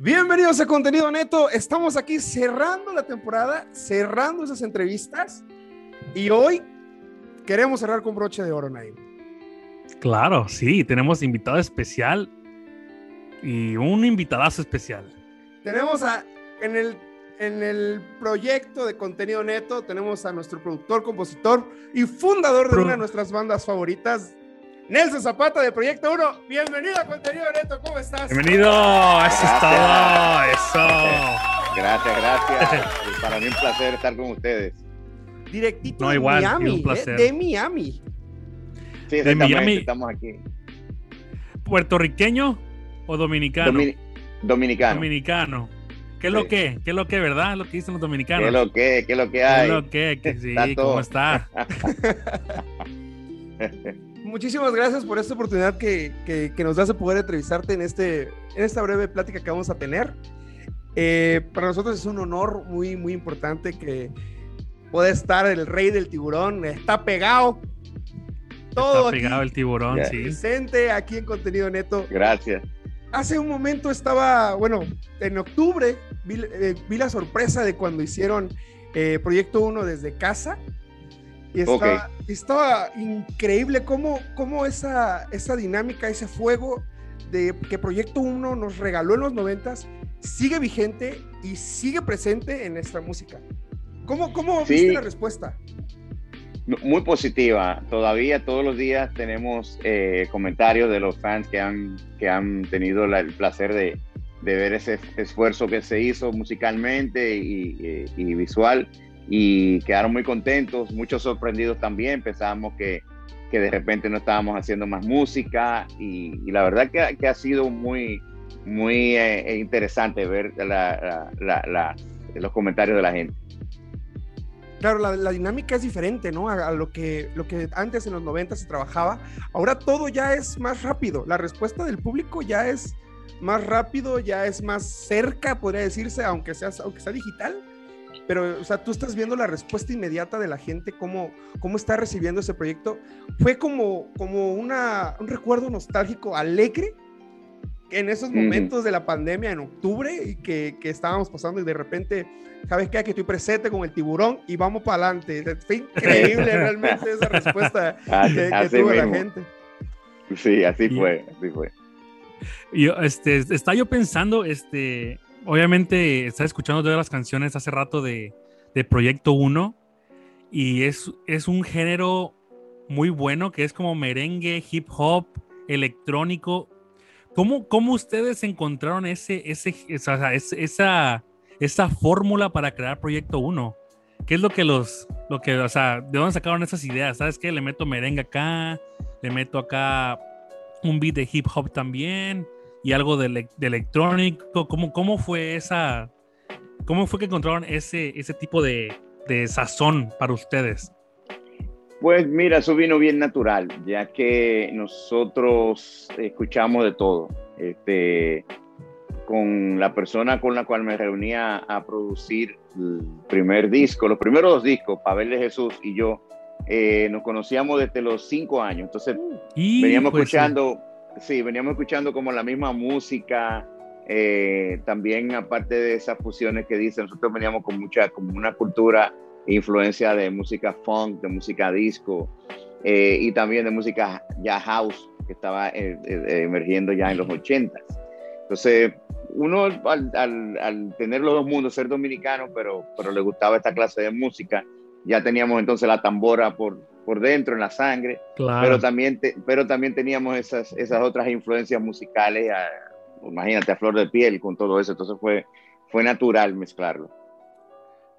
Bienvenidos a Contenido Neto. Estamos aquí cerrando la temporada, cerrando esas entrevistas. Y hoy queremos cerrar con broche de oro, Naim. Claro, sí, tenemos invitado especial y un invitadazo especial. Tenemos a, en el, en el proyecto de Contenido Neto, tenemos a nuestro productor, compositor y fundador de Pro- una de nuestras bandas favoritas, Nelson Zapata de Proyecto 1. Bienvenido a Contenido Neto, ¿cómo estás? Bienvenido, eso es todo, eso. Gracias, gracias. Para mí un placer estar con ustedes. Directito No, de igual, Miami, un ¿eh? de Miami. Sí, De Miami. estamos aquí. ¿Puertorriqueño o dominicano? Domini- dominicano. Dominicano. ¿Qué es lo Sí. que? ¿Qué es lo que, verdad? Lo que dicen los ¿Qué dominicanos. es lo que? ¿Qué es lo que ¿Qué es hay? lo que? que sí, Está. ¿cómo está? Muchísimas gracias por esta oportunidad que, que- que nos das de poder entrevistarte en, este, en esta breve plática que vamos a tener. Eh, para nosotros es un honor muy, muy importante que pueda estar el rey del tiburón. Está pegado. Todo Está aquí pegado el tiburón, sí. presente aquí en Contenido Neto. Gracias. Hace un momento estaba, bueno, en octubre vi, eh, vi la sorpresa de cuando hicieron eh, Proyecto 1 desde casa. Y estaba, estaba increíble cómo, cómo esa, esa dinámica, ese fuego de que Proyecto 1 nos regaló en los noventas sigue vigente y sigue presente en nuestra música. ¿Cómo, cómo Sí. viste la respuesta? Muy positiva. Todavía todos los días tenemos eh, comentarios de los fans que han, que han tenido la- el placer de, de ver ese esfuerzo que se hizo musicalmente y, y- y visual y quedaron muy contentos, muchos sorprendidos también. Pensábamos que, que de repente no estábamos haciendo más música y, y la verdad que, que ha sido muy, muy eh, interesante ver la- la- la- los comentarios de la gente. Claro, la, la dinámica es diferente, ¿no? A, a lo, que, lo que antes en los 90 se trabajaba. Ahora todo ya es más rápido. La respuesta del público ya es más rápido, ya es más cerca, podría decirse, aunque sea, aunque sea digital. Pero, o sea, tú estás viendo la respuesta inmediata de la gente, cómo, cómo está recibiendo ese proyecto. Fue como, como una, un recuerdo nostálgico, alegre, en esos momentos de la pandemia en octubre y que, que estábamos pasando y de repente ¿sabes qué? Aquí estoy presente con el tiburón y vamos para adelante. Fue increíble realmente esa respuesta Así, que, que así tuvo la mismo. gente. Sí, así Y- fue, así fue. Yo, este, está yo pensando, este, obviamente, estaba escuchando todas las canciones hace rato de, de Proyecto 1 y es, es un género muy bueno que es como merengue, hip hop, electrónico. ¿Cómo, cómo ustedes encontraron ese, ese, esa, esa, esa fórmula para crear Proyecto 1? ¿Qué es lo que los, lo que, o sea, de dónde sacaron esas ideas? ¿Sabes qué? Le meto merengue acá, le meto acá un beat de hip hop también y algo de, de electrónico. ¿Cómo, ¿Cómo fue esa? ¿Cómo fue que encontraron ese, ese tipo de, de sazón para ustedes? Pues mira, eso vino bien natural, ya que nosotros escuchamos de todo. Este, con la persona con la cual me reunía a producir el primer disco, los primeros dos discos, Pavel de Jesús y yo, eh, nos conocíamos desde los cinco años. Entonces Y, veníamos pues, escuchando, sí, veníamos escuchando como la misma música, eh, también aparte de esas fusiones que dicen, nosotros veníamos con mucha, como una cultura, influencia de música funk, de música disco, eh, y también de música ya house, que estaba eh, eh, emergiendo ya en los ochentas. Entonces, uno al, al- al tener los dos mundos, ser dominicano, pero, pero le gustaba esta clase de música, ya teníamos entonces la tambora por, por dentro, en la sangre, claro. pero también, te- pero también teníamos esas, esas otras influencias musicales, a- imagínate, a flor de piel con todo eso, entonces fue, fue natural mezclarlo.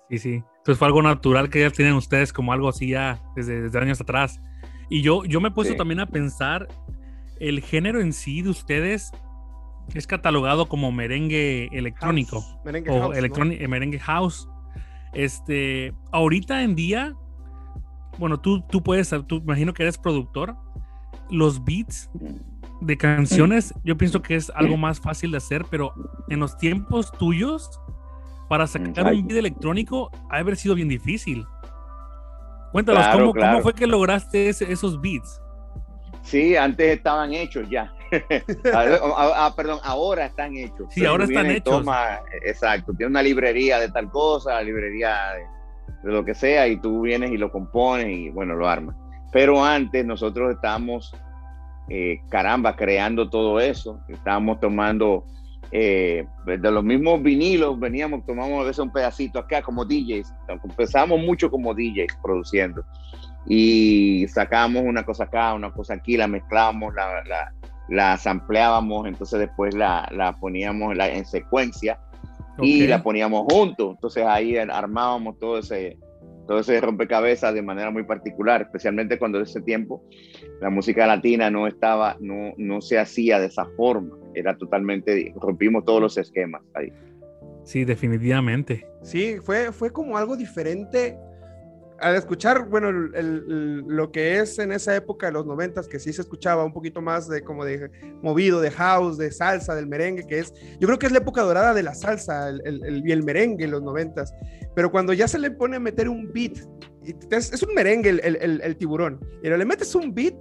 Sí, sí. Entonces fue algo natural que ya tienen ustedes como algo así ya desde, desde años atrás. Y yo, yo me he puesto Sí. también a pensar, el género en sí de ustedes es catalogado como merengue electrónico. House, merengue o house, ¿no? merengue house. Este, ahorita en día, bueno, tú, tú puedes, tú imagino que eres productor. Los beats de canciones, yo pienso que es algo más fácil de hacer, pero en los tiempos tuyos, para sacar Ay. un beat electrónico, ha de haber sido bien difícil. Cuéntanos, Claro, ¿cómo, claro. ¿cómo fue que lograste ese- esos beats? Sí, antes estaban hechos ya. ah, perdón, ahora están hechos. Sí, ahora están hechos. exacto, tiene una librería de tal cosa, librería de, lo que sea, y tú vienes y lo compones y bueno, lo armas. Pero antes nosotros estábamos, eh, caramba, creando todo eso. Estábamos tomando eh, de los mismos vinilos, veníamos, tomamos a veces un pedacito acá como DJs. Empezamos mucho como DJs produciendo y sacábamos una cosa acá, una cosa aquí, la mezclábamos, la, la, la sampleábamos, entonces después la, la poníamos en secuencia y la poníamos juntos. Entonces ahí armábamos todo ese, todo ese rompecabezas de manera muy particular, especialmente cuando en ese tiempo la música latina no estaba, no, no se hacía de esa forma, era totalmente, rompimos todos los esquemas ahí. Sí, definitivamente. Sí, fue, fue como algo diferente al escuchar, bueno, lo que es en esa época de los noventas, que sí se escuchaba un poquito más de como de movido, de house, de salsa, del merengue, que es, yo creo que es la época dorada de la salsa, el, y el merengue en los noventas, pero cuando ya se le pone a meter un beat, es, un merengue el, tiburón, y le metes un beat,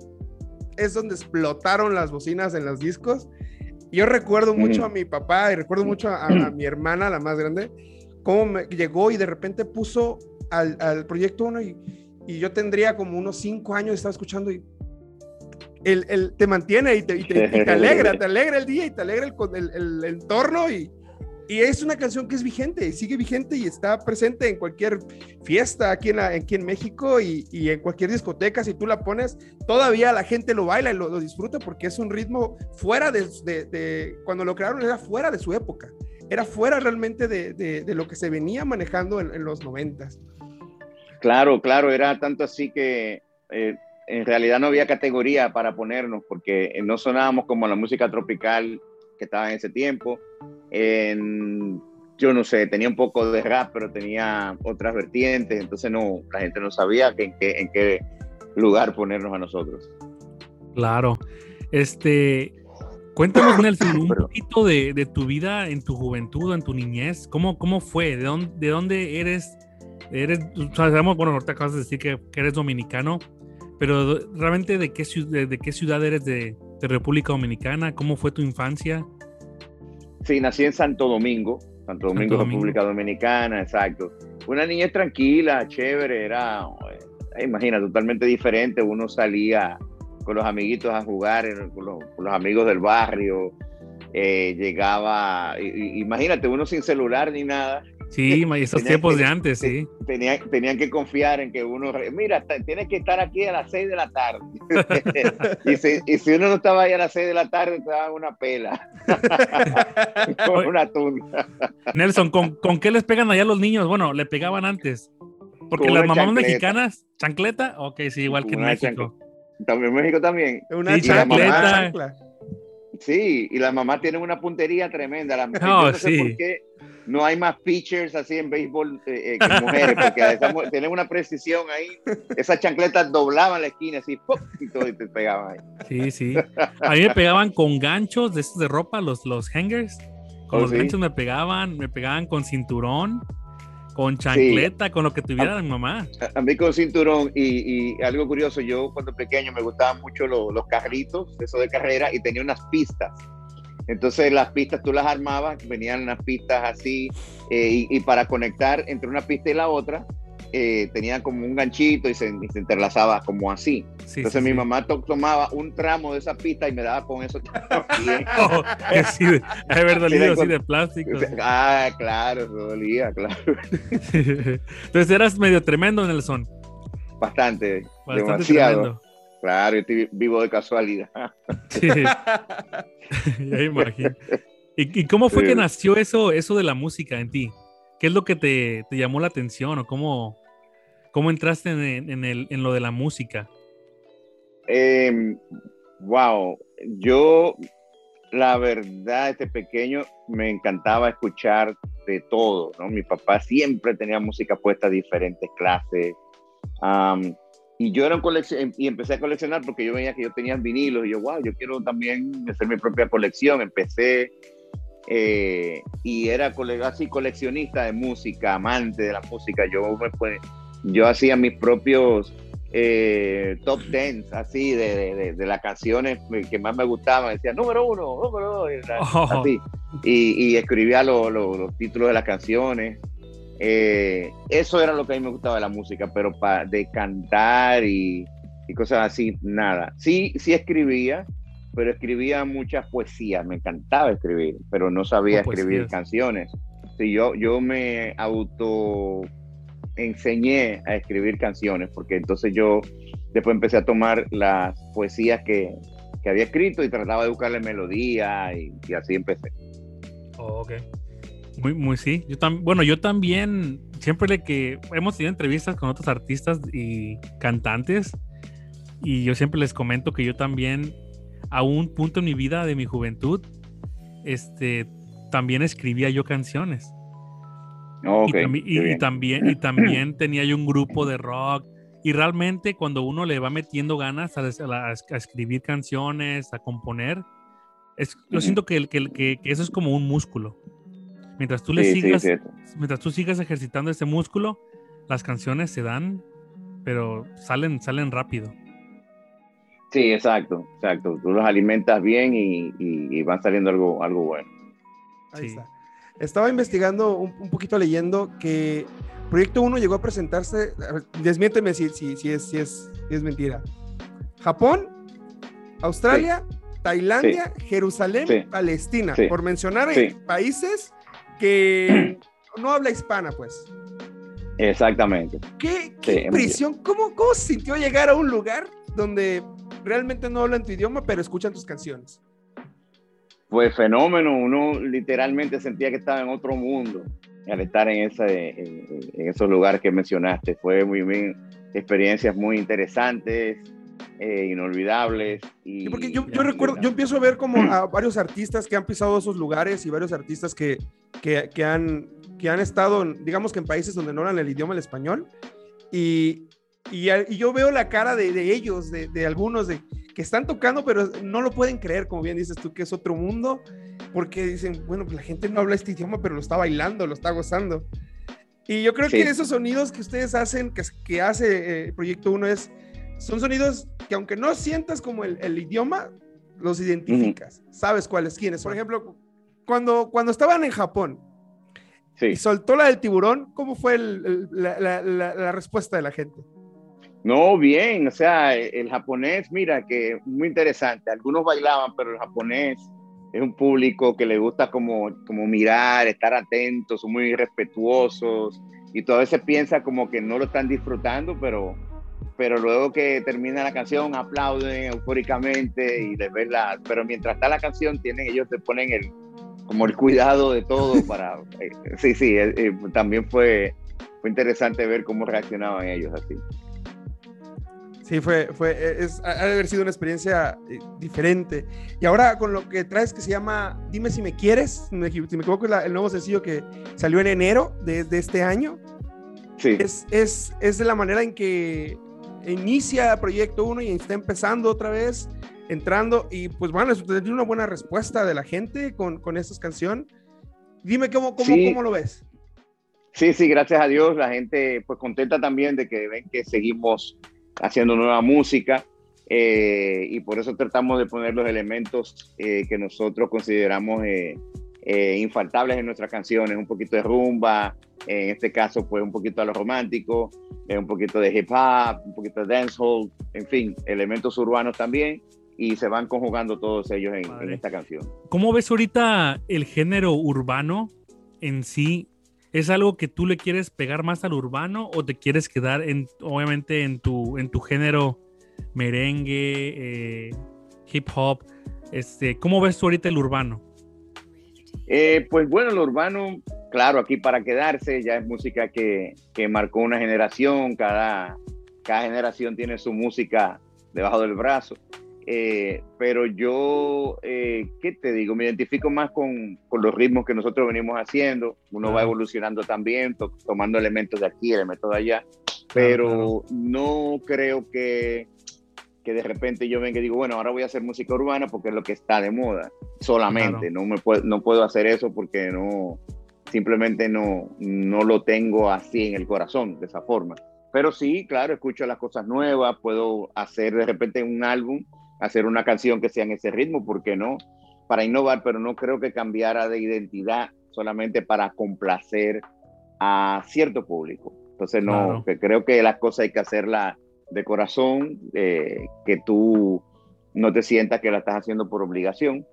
es donde explotaron las bocinas en los discos. Yo recuerdo mucho a mi papá y recuerdo mucho a, a mi hermana, la más grande, cómo me llegó y de repente puso al, al proyecto 1 y, y, yo tendría como unos 5 años, estaba escuchando y el, el te mantiene y te, y te, alegra, te alegra el día y te alegra el, el, el entorno y, y es una canción que es vigente, sigue vigente y está presente en cualquier fiesta aquí en, aquí en México y, y, en cualquier discoteca. Si tú la pones, todavía la gente lo baila y lo, lo disfruta porque es un ritmo fuera de, de, de, Cuando lo crearon era fuera de su época. Era fuera realmente de, de lo que se venía manejando en, en los noventas. Claro, claro, era tanto así que eh, en realidad no había categoría para ponernos porque no sonábamos como la música tropical que estaba en ese tiempo. yo no sé, tenía un poco de rap, pero tenía otras vertientes, entonces no, la gente no sabía en, qué, en qué lugar ponernos a nosotros. Claro. Este, cuéntanos, Nelson, un poquito de, de, tu vida en tu juventud, en tu niñez. ¿Cómo, cómo fue? ¿De dónde, de dónde eres? eres, sabemos, bueno, ahorita acabas de decir que, eres dominicano, pero realmente de qué, de, qué ciudad eres de, República Dominicana, ¿cómo fue tu infancia? Sí, nací en Santo Domingo, Santo Domingo, República Dominicana, exacto. Una niña tranquila, chévere, era, eh, imagina, totalmente diferente. Uno salía con los amiguitos a jugar, con los, amigos del barrio, eh, llegaba, imagínate, uno sin celular ni nada, Sí, esos tiempos de antes, sí. Tenían, tenían que confiar en que uno, mira, tienes que estar aquí a las 6 de la tarde. y, si, y, si, uno no estaba ahí a las 6 de la tarde, te daban una pela. Con una tunda. Nelson, ¿con, ¿con, qué les pegan allá los niños? Bueno, le pegaban antes. Porque las mamás mexicanas, ¿chancleta? Ok, sí, igual que en México. También en México también. Una sí, chancleta. Sí, y las mamás tienen una puntería tremenda. La, no, sí. por qué no hay más pitchers así en béisbol eh, eh, que mujeres, porque tienen una precisión ahí. Esas chancletas doblaban la esquina así, y todo y te pegaban ahí. Sí, sí. A mí me pegaban con ganchos de estos de ropa, los, los hangers. Con oh, los ganchos me pegaban, me pegaban con cinturón, con chancleta, con lo que tuviera mi mamá. A, mí con cinturón y, y, algo curioso, yo cuando pequeño me gustaban mucho los, los carritos, eso de carrera, y tenía unas pistas entonces las pistas tú las armabas, venían las pistas así, eh, y, para conectar entre una pista y la otra, eh, tenían como un ganchito y se, interlazaba como así. Entonces mi mamá tomaba un tramo de esa pista y me daba con eso. oh, de, dolido así de plástico. Ah, claro, dolía, claro. Entonces eras medio tremendo, Nelson. Bastante, Bastante demasiado. Tremendo. Claro, yo estoy vivo de casualidad. Sí, ya imagino. ¿Y, cómo fue que nació eso, eso de la música en ti? ¿Qué es lo que te, te llamó la atención o cómo, cómo entraste en, en, el, en lo de la música? Eh, wow, yo la verdad, este pequeño me encantaba escuchar de todo, ¿no? Mi papá siempre tenía música puesta, diferentes clases. Y yo era un colección y empecé a coleccionar porque yo veía que yo tenía vinilos y yo, wow, yo quiero también hacer mi propia colección. Empecé eh, y era así coleccionista de música, amante de la música. Yo, pues, yo hacía mis propios eh, top 10 así de, de, las canciones que más me gustaban. Decía número uno, número dos, oh. así. Y, y escribía los títulos de las canciones. Eh, eso era lo que a mí me gustaba de la música, pero para de cantar y, y, cosas así, nada. Sí, sí escribía, pero escribía muchas poesías, me encantaba escribir, pero no sabía escribir canciones. Sí, yo, yo me auto enseñé a escribir canciones, porque entonces yo después empecé a tomar las poesías que, que había escrito y trataba de buscarle melodía y, y así empecé. Oh, ok. Muy, muy sí. Yo también, bueno, yo también, siempre le que hemos tenido entrevistas con otros artistas y cantantes, y yo siempre les comento que yo también, a un punto en mi vida de mi juventud, este, también escribía yo canciones. Y, también, y también tenía yo un grupo de rock. Y realmente cuando uno le va metiendo ganas a, a, escribir canciones, a componer, es, yo siento que, que, que, eso es como un músculo. Mientras tú le sigas, mientras tú sigas ejercitando ese músculo, las canciones se dan, pero salen, salen rápido. Sí, exacto, exacto. Tú los alimentas bien y, y, van saliendo algo, algo bueno. Ahí está. Estaba investigando un, poquito leyendo que Proyecto 1 llegó a presentarse, desmiénteme si, si, si, es, si, es, es mentira. Japón, Australia, Tailandia, Jerusalén, Palestina, por mencionar países que no habla hispana, pues. Exactamente. ¿Qué, qué impresión? ¿Cómo, ¿Cómo sintió llegar a un lugar donde realmente no hablan tu idioma, pero escuchan tus canciones? Pues fenómeno, uno literalmente sentía que estaba en otro mundo al estar en, ese, en, esos lugares que mencionaste. Fue muy bien, experiencias muy interesantes, eh, inolvidables. Y, porque yo, yo recuerdo, yo empiezo a ver como a varios artistas que han pisado esos lugares y varios artistas que, que, que han, que han estado, digamos que en países donde no hablan el idioma el español. Y, y, y yo veo la cara de, de ellos, de, de, algunos, de que están tocando, pero no lo pueden creer, como bien dices tú, que es otro mundo, porque dicen, bueno, pues la gente no habla este idioma, pero lo está bailando, lo está gozando. Y yo creo que esos sonidos que ustedes hacen, que, que hace eh, Proyecto 1 es son sonidos que aunque no sientas como el, el idioma, los identificas, sabes cuáles quiénes. Por ejemplo, cuando, cuando estaban en Japón y soltó la del tiburón, ¿cómo fue el, la, la, la, respuesta de la gente? No, bien, o sea, el japonés, mira, que muy interesante. Algunos bailaban, pero el japonés es un público que le gusta como, como mirar, estar atentos, son muy respetuosos y todo veces piensa como que no lo están disfrutando, pero pero luego que termina la canción aplauden eufóricamente y les ven la, pero mientras está la canción tienen ellos te ponen el como el cuidado de todo para eh, sí sí eh, eh, también fue fue interesante ver cómo reaccionaban ellos así sí fue fue es ha de haber sido una experiencia diferente y ahora con lo que traes que se llama dime si me quieres si me, equivoco es el nuevo sencillo que salió en enero de, de este año Sí. Es, es, es, de la manera en que inicia Proyecto 1 y está empezando otra vez, entrando, y pues bueno, tiene una buena respuesta de la gente con, con esta canción. Dime cómo, cómo, cómo lo ves. Sí, sí, gracias a Dios, la gente pues contenta también de que ven que seguimos haciendo nueva música eh, y por eso tratamos de poner los elementos eh, que nosotros consideramos eh, infaltables en nuestras canciones, un poquito de rumba, en este caso pues un poquito a lo romántico, un poquito de hip hop, un poquito de dancehall, en fin, elementos urbanos también, y se van conjugando todos ellos en, esta canción. ¿Cómo ves ahorita el género urbano en sí? ¿Es algo que tú le quieres pegar más al urbano o te quieres quedar en, obviamente en tu, en tu género merengue, eh, hip hop? Este, ¿Cómo ves tú ahorita el urbano? Eh, pues bueno, el urbano claro, aquí para quedarse, ya es música que, que marcó una generación, cada, cada generación tiene su música debajo del brazo. Eh, pero yo, eh, ¿qué te digo? Me identifico más con, con, los ritmos que nosotros venimos haciendo. Uno va evolucionando también, tomando elementos de aquí, elementos de allá. Pero no creo que, que de repente yo venga y digo, bueno, ahora voy a hacer música urbana porque es lo que está de moda. Solamente, no, me puedo, no puedo hacer eso porque no, simplemente no, no lo tengo así en el corazón, de esa forma. pero sí, claro, escucho las cosas nuevas, puedo hacer de repente un álbum, hacer una canción que sea en ese ritmo, ¿por qué no? Para innovar, pero no creo que cambiara de identidad solamente para complacer a cierto público. Entonces, no, que creo que las cosas hay que hacerlas de corazón, eh, que tú no te sientas que la estás haciendo por obligación.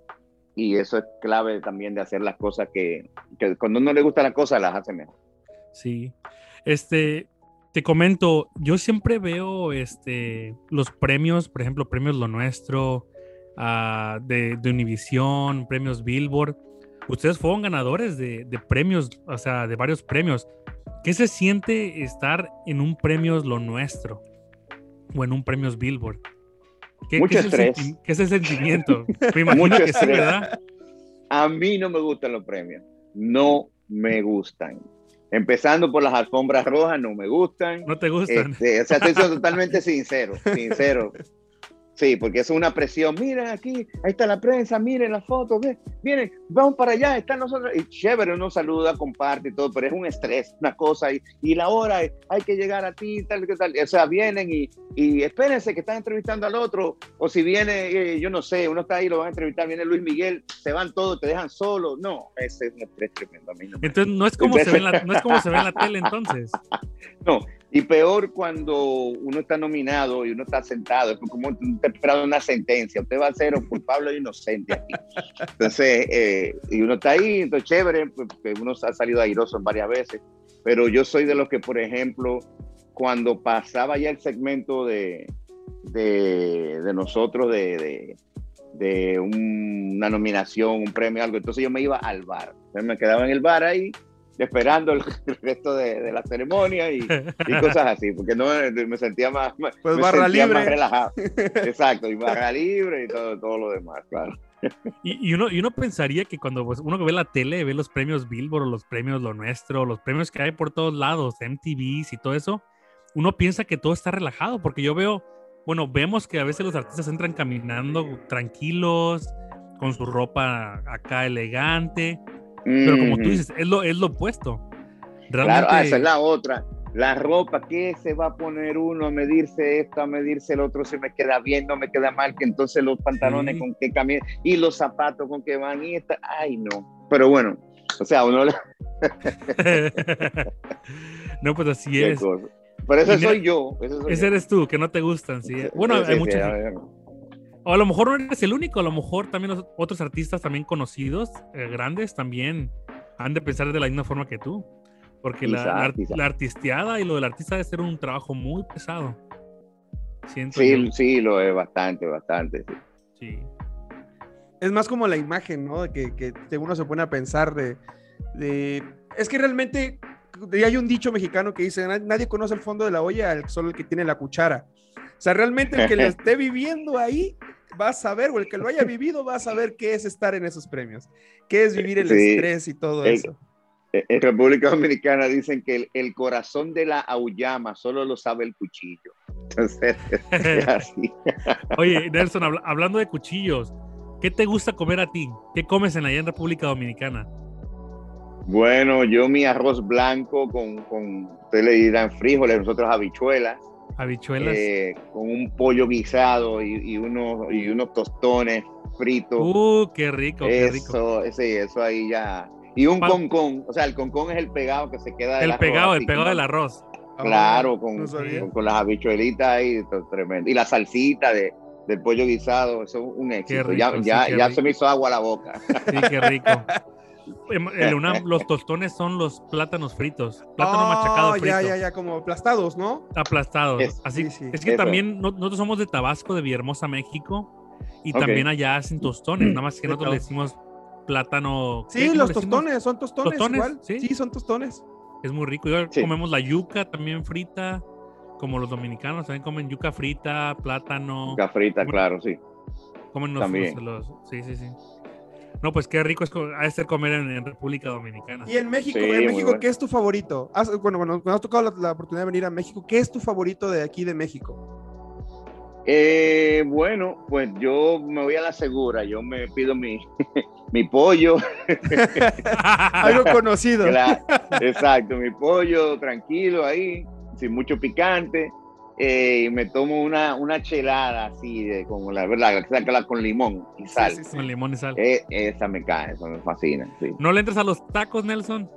Y eso es clave también de hacer las cosas que, que cuando no le gusta la cosa, las hace mejor. Sí. Este, te comento, yo siempre veo este, los premios, por ejemplo, premios Lo Nuestro, uh, de, de Univision, premios Billboard. Ustedes fueron ganadores de, de, premios, o sea, de varios premios. ¿Qué se siente estar en un premios Lo Nuestro o en un premios Billboard? ¿Qué, Mucho ¿qué estrés. Es ¿Qué es el sentimiento? Me imagino Mucho que estrés. sí, ¿verdad? A mí no me gustan los premios. No me gustan. Empezando por las alfombras rojas, no me gustan. No te gustan. Este, o sea, estoy siendo totalmente sincero, sincero. Sí, porque es una presión. Miren aquí, ahí está la prensa, miren las fotos, ve, miren, vamos para allá, están nosotros. Y chévere, uno saluda, comparte y todo, pero es un estrés, una cosa. Y, y la hora, hay que llegar a ti, tal, que tal. O sea, vienen y, y espérense que están entrevistando al otro. O si viene, eh, yo no sé, uno está ahí, lo van a entrevistar, viene Luis Miguel, se van todos, te dejan solo. No, ese es un estrés tremendo. A mí no entonces, no es, como se ve en la, no es como se ve en la tele, entonces. No, y peor cuando uno está nominado y uno está sentado, es como esperando una sentencia, usted va a ser culpable o inocente aquí. Entonces, eh, y uno está ahí, entonces chévere, porque uno ha salido airoso varias veces, pero yo soy de los que, por ejemplo, cuando pasaba ya el segmento de, de, de nosotros, de, de, de un, una nominación, un premio, algo, entonces yo me iba al bar, entonces me quedaba en el bar ahí esperando el, resto de, de la ceremonia y, y, cosas así, porque no me sentía más, pues me barra sentía libre. más relajado. Exacto, y barra libre y todo, todo lo demás, claro. Y, y, uno, y uno pensaría que cuando pues, uno ve la tele, ve los premios Billboard los premios Lo Nuestro, los premios que hay por todos lados, MTVs y todo eso, uno piensa que todo está relajado, porque yo veo, bueno, vemos que a veces los artistas entran caminando tranquilos, con su ropa acá elegante, pero como tú dices, es lo, es lo opuesto. Realmente... Claro, ah, esa es la otra. La ropa, ¿qué se va a poner uno a medirse esto, a medirse el otro? Se me queda bien, no me queda mal, que entonces los pantalones sí. con qué caminan y los zapatos con qué van y esta, ay no. Pero bueno, o sea, uno... no, pues así es. Cosa. Pero ese soy yo. Ese, soy ese yo. eres tú, que no te gustan, sí. Bueno, sí, hay muchos... O a lo mejor no eres el único, a lo mejor también los otros artistas también conocidos, eh, grandes, también han de pensar de la misma forma que tú. Porque quizá, la, la, la, artisteada y lo del artista debe ser un trabajo muy pesado. Siento sí, yo. sí, lo es bastante, bastante. Sí. sí. Es más como la imagen, ¿no? Que, que uno se pone a pensar de, de... Es que realmente hay un dicho mexicano que dice, nadie conoce el fondo de la olla, solo el que tiene la cuchara. O sea, realmente el que lo esté viviendo ahí va a saber, o el que lo haya vivido va a saber qué es estar en esos premios, qué es vivir el sí, estrés y todo el, eso. En República Dominicana dicen que el, el, corazón de la auyama solo lo sabe el cuchillo. Entonces, es así. Oye, Nelson, habl hablando de cuchillos, ¿qué te gusta comer a ti? ¿Qué comes en allá en República Dominicana? Bueno, yo mi arroz blanco con, con ustedes le dirán frijoles, nosotros habichuelas habichuelas. Eh, con un pollo guisado y, y, unos, y unos tostones fritos. Uh, qué rico, qué rico. Eso, sí, eso ahí ya. Y un concón, o sea, el concón es el pegado que se queda del El arroz, pegado, el pegado del arroz. Claro, con, no con, con, las habichuelitas ahí, tremendo. Y la salsita de, del pollo guisado, eso es un éxito. Rico, ya, sí, ya, ya se me hizo agua a la boca. Sí, qué rico. UNAM, los tostones son los plátanos fritos. Plátano oh, machacado frito. Ya, ya, ya, como aplastados, ¿no? Aplastados. Es, Así sí, sí. es que Eso. también nosotros somos de Tabasco, de Villahermosa, México, y okay. también allá hacen tostones, nada más que nosotros le decimos plátano. Sí, los tostones, son tostones, tostones igual. ¿sí? ¿sí? son tostones. Es muy rico. Igual sí. comemos la yuca también frita, como los dominicanos también comen yuca frita, plátano. Yuca frita, claro, sí. Comen los, los, los, sí, sí, sí. No, pues qué rico es a ser comer en, en, República Dominicana. Y en México, sí, en México, bueno. ¿qué es tu favorito? Has, bueno, bueno, cuando has tocado la, la, oportunidad de venir a México, ¿qué es tu favorito de aquí de México? Eh, bueno, pues yo me voy a la segura, yo me pido mi, mi pollo. Algo conocido. Claro, exacto, mi pollo tranquilo ahí, sin mucho picante. Eh, y me tomo una, una chelada así, de, como la verdad, con limón y sal. Sí, sí, sí. Con limón y sal. Eh, esa me cae, eso me fascina. Sí. ¿No le entras a los tacos, Nelson?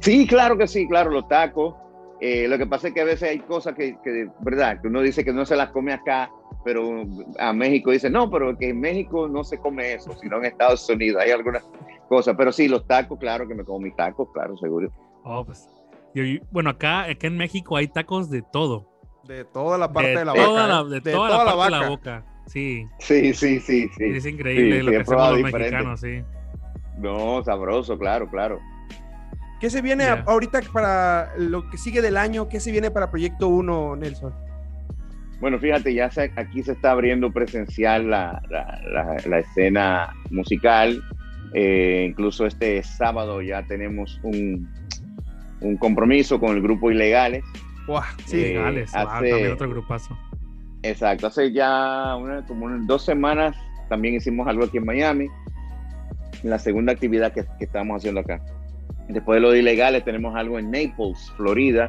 Sí, claro que sí, claro, los tacos. Eh, lo que pasa es que a veces hay cosas que, que, verdad, que uno dice que no se las come acá, pero a México dice, no, pero que en México no se come eso, sino en Estados Unidos hay algunas cosas. Pero sí, los tacos, claro que me como mis tacos, claro, seguro. Oh, pues. yo- bueno, acá, acá en México hay tacos de todo. De toda la parte de, de la toda vaca. la, de toda la parte de la vaca. boca. Sí, Sí, sí, sí, sí. es increíble Sí, lo sí, que hacemos los diferente. mexicanos, sí. No, sabroso, claro, claro. ¿Qué se viene ahorita para lo que sigue del año? ¿Qué se viene para Proyecto 1, Nelson? Bueno, fíjate, ya se- aquí se está abriendo presencial la, la- la- la escena musical. Eh, incluso este sábado ya tenemos un, un compromiso con el grupo Ilegales. Buah, sí. Eh, Gales, wow, hace- también otro grupazo. Exacto, hace ya una- como unas dos semanas también hicimos algo aquí en Miami. La segunda actividad que, que estamos haciendo acá. Después de lo de Ilegales tenemos algo en Naples, Florida.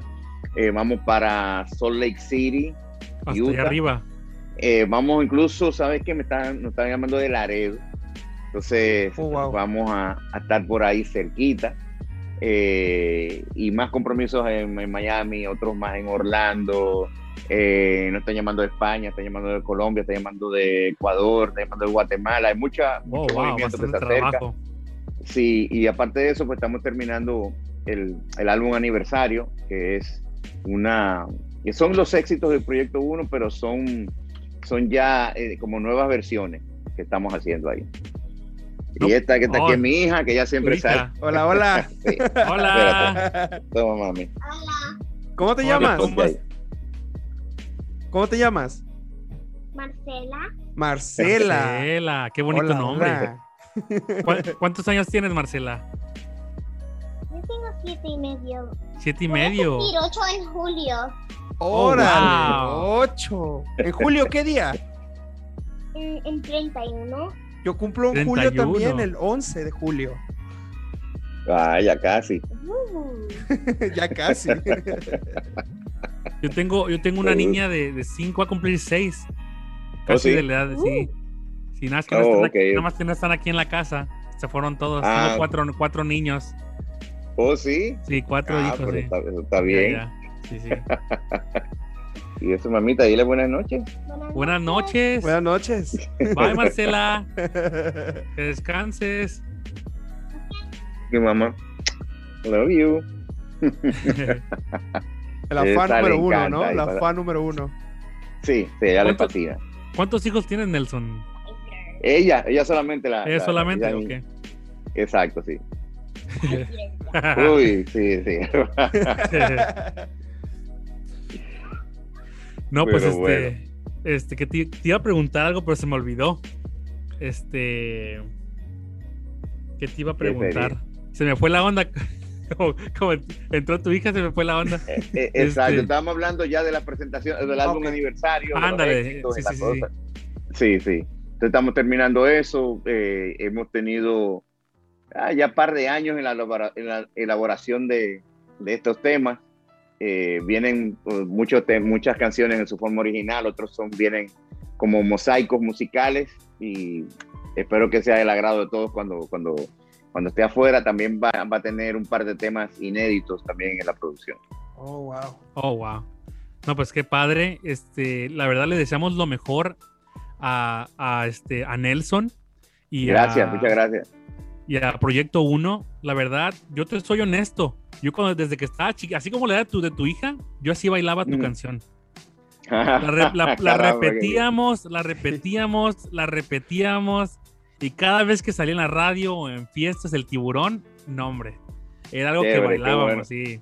Eh, vamos para Salt Lake City, Hasta allá Utah. arriba. Eh, vamos incluso, ¿sabes qué? Me están, nos están llamando de Laredo. Entonces, Oh, wow. vamos a, a estar por ahí cerquita. Eh, y más compromisos en, en Miami, otros más en Orlando. Eh, nos están llamando de España, están llamando de Colombia, están llamando de Ecuador, están llamando de Guatemala. Hay mucha, Oh, mucho wow, movimiento que se acerca. Sí, y aparte de eso, pues estamos terminando el, el álbum aniversario, que es una... que son los éxitos del Proyecto 1, pero son, son ya eh, como nuevas versiones que estamos haciendo ahí. No, Y esta que está aquí oh, es mi hija, que ya siempre sale. Hola, hola. Sí, Hola. toma, mami. ¿Cómo te Hola, llamas? ¿cómo? ¿Cómo te llamas? Marcela, Marcela. Marcela, qué bonito Hola, nombre. hola. ¿Cu- ¿Cuántos años tienes, Marcela? yo tengo siete y medio. Siete y Voy a medio. cumplir ocho en julio. Órale, wow. ocho. ¿En julio qué día? En, en 31. Yo cumplo en julio 31. también, el 11 de julio. Ah, ya casi. Uh, ya casi. Yo tengo, yo tengo una niña de, de cinco a cumplir seis. Casi sí? de la edad, de- sí. Sí, nada más que no Oh, están aquí, nada más que no están aquí en la casa. Se fueron todos. Ah. Tengo cuatro, cuatro niños. ¿Oh, sí? Sí, cuatro Ah, hijos. pero sí. está, Ya, bien. ya. Sí, sí. Y eso, mamita, dile buenas noches. Buenas noches. Buenas noches. Bye, Marcela. Que descanses. Mi mamá. Love you. La fan Esa número uno, ¿no? La para- fan número uno. Sí, sí, ella le ¿Cuánto- fascina. ¿Cuántos hijos tienes, Nelson? Ella, ella solamente la. ¿Ella la- solamente ella- o qué? Exacto, sí. Uy, sí, sí. No, pues este, bueno. este, que te, te iba a preguntar algo, pero se me olvidó. Este, que te iba a preguntar. Se me fue la onda. Como, como entró tu hija, se me fue la onda. Eh, eh, Exacto, Este- estábamos hablando ya de la presentación, del álbum Ok. aniversario. Ándale, sí, sí, sí. Sí, sí. Entonces estamos terminando eso. eh, hemos tenido ah, ya par de años en la, elabora- en la elaboración de, de estos temas. Eh, vienen pues, muchos muchas canciones en su forma original, otros son vienen como mosaicos musicales y espero que sea del agrado de todos cuando, cuando, cuando esté afuera. También va, va a tener un par de temas inéditos también en la producción. Oh, wow. Oh, wow. No, pues qué padre. Este, la verdad le deseamos lo mejor a, a, este, a Nelson. Y Gracias, a- muchas gracias. Y a Proyecto 1, la verdad, yo te soy honesto. Yo cuando desde que estaba chica, así como la edad de tu, de tu hija, yo así bailaba tu Mm. canción. La, re- repetíamos, la repetíamos, la repetíamos. Y cada vez que salía en la radio o en fiestas, el tiburón, no, hombre. Era algo que Chévere, bailábamos, bueno. sí.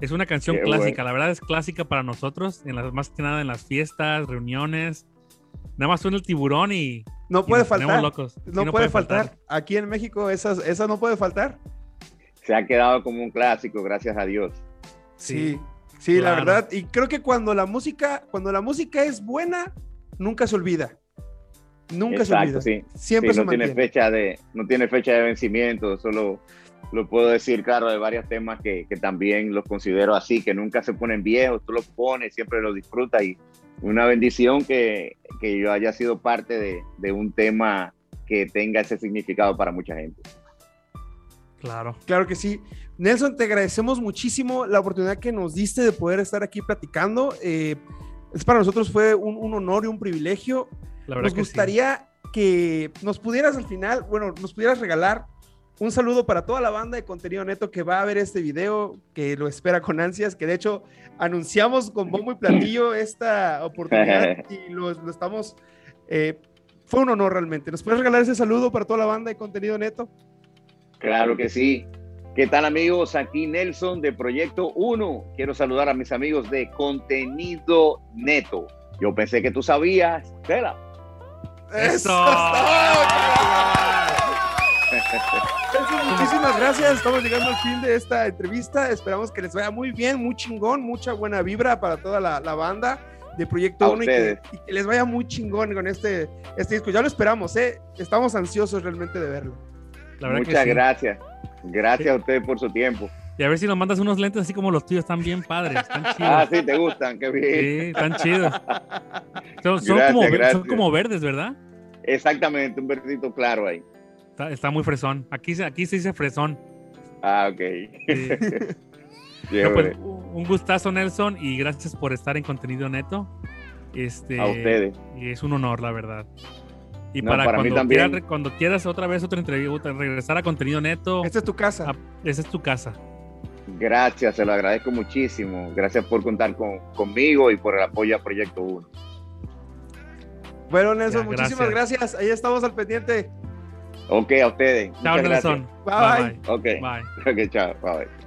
Es una canción Qué clásica, la verdad es clásica para nosotros, en las, más que nada en las fiestas, reuniones. Nada más suena el tiburón y, No puede faltar. locos. No, puede faltar. Aquí en México esas, esa no puede faltar. Se ha quedado como un clásico, gracias a Dios. Sí, Sí, la verdad. Y creo que cuando la música, cuando la música es buena, nunca se olvida. Nunca se olvida. Sí. Siempre Sí, se no tiene fecha de no tiene fecha de vencimiento, solo lo puedo decir, claro, de varios temas que, que, también los considero así, que nunca se ponen viejos, tú los pones, siempre los disfrutas y una bendición que, que yo haya sido parte de, de, un tema que tenga ese significado para mucha gente. Claro. Claro que sí. Nelson, te agradecemos muchísimo la oportunidad que nos diste de poder estar aquí platicando. Eh, es para nosotros fue un, un, honor y un privilegio. nos gustaría sí. que nos pudieras al final, bueno, nos pudieras regalar un saludo para toda la banda de contenido neto que va a ver este video, que lo espera con ansias, que de hecho anunciamos con bombo y platillo esta oportunidad y lo, lo estamos... Eh, fue un honor realmente. ¿Nos puedes regalar ese saludo para toda la banda de contenido neto? Claro que sí. ¿Qué tal amigos? Aquí Nelson de Proyecto 1. Quiero saludar a mis amigos de Contenido Neto. Yo pensé que tú sabías. Eso. Eso, muchísimas gracias. Estamos llegando al fin de esta entrevista. Esperamos que les vaya muy bien, muy chingón, mucha buena vibra para toda la, la banda de Proyecto 1 y que, y que, les vaya muy chingón con este, este disco. Ya lo esperamos, ¿eh? Estamos ansiosos realmente de verlo. Muchas sí. gracias. Gracias sí. a ustedes por su tiempo. Y a ver si nos mandas unos lentes así como los tuyos, están bien padres, están chidos. Ah, sí, te gustan, qué bien. Sí, están chidos. Son, son, gracias, como, gracias. son como verdes, ¿verdad? Exactamente, un verdito claro ahí. Está, está, muy fresón. Aquí, aquí se dice fresón. Ah, ok. Sí. no, pues, un gustazo, Nelson, y gracias por estar en Contenido Neto. Este, a ustedes. Y es un honor, la verdad. Y no, para, para cuando, quieras, cuando, quieras, otra vez otra entrevista, regresar a Contenido Neto. Esta es tu casa. A, esa es tu casa. Gracias, se lo agradezco muchísimo. Gracias por contar con, conmigo y por el apoyo a Proyecto 1. Bueno, Nelson, ya, muchísimas gracias. Ahí estamos al pendiente. Ok, a ustedes. Chao, Nelson. Bye, bye. bye. Ok. Bye. Ok, chao. Bye.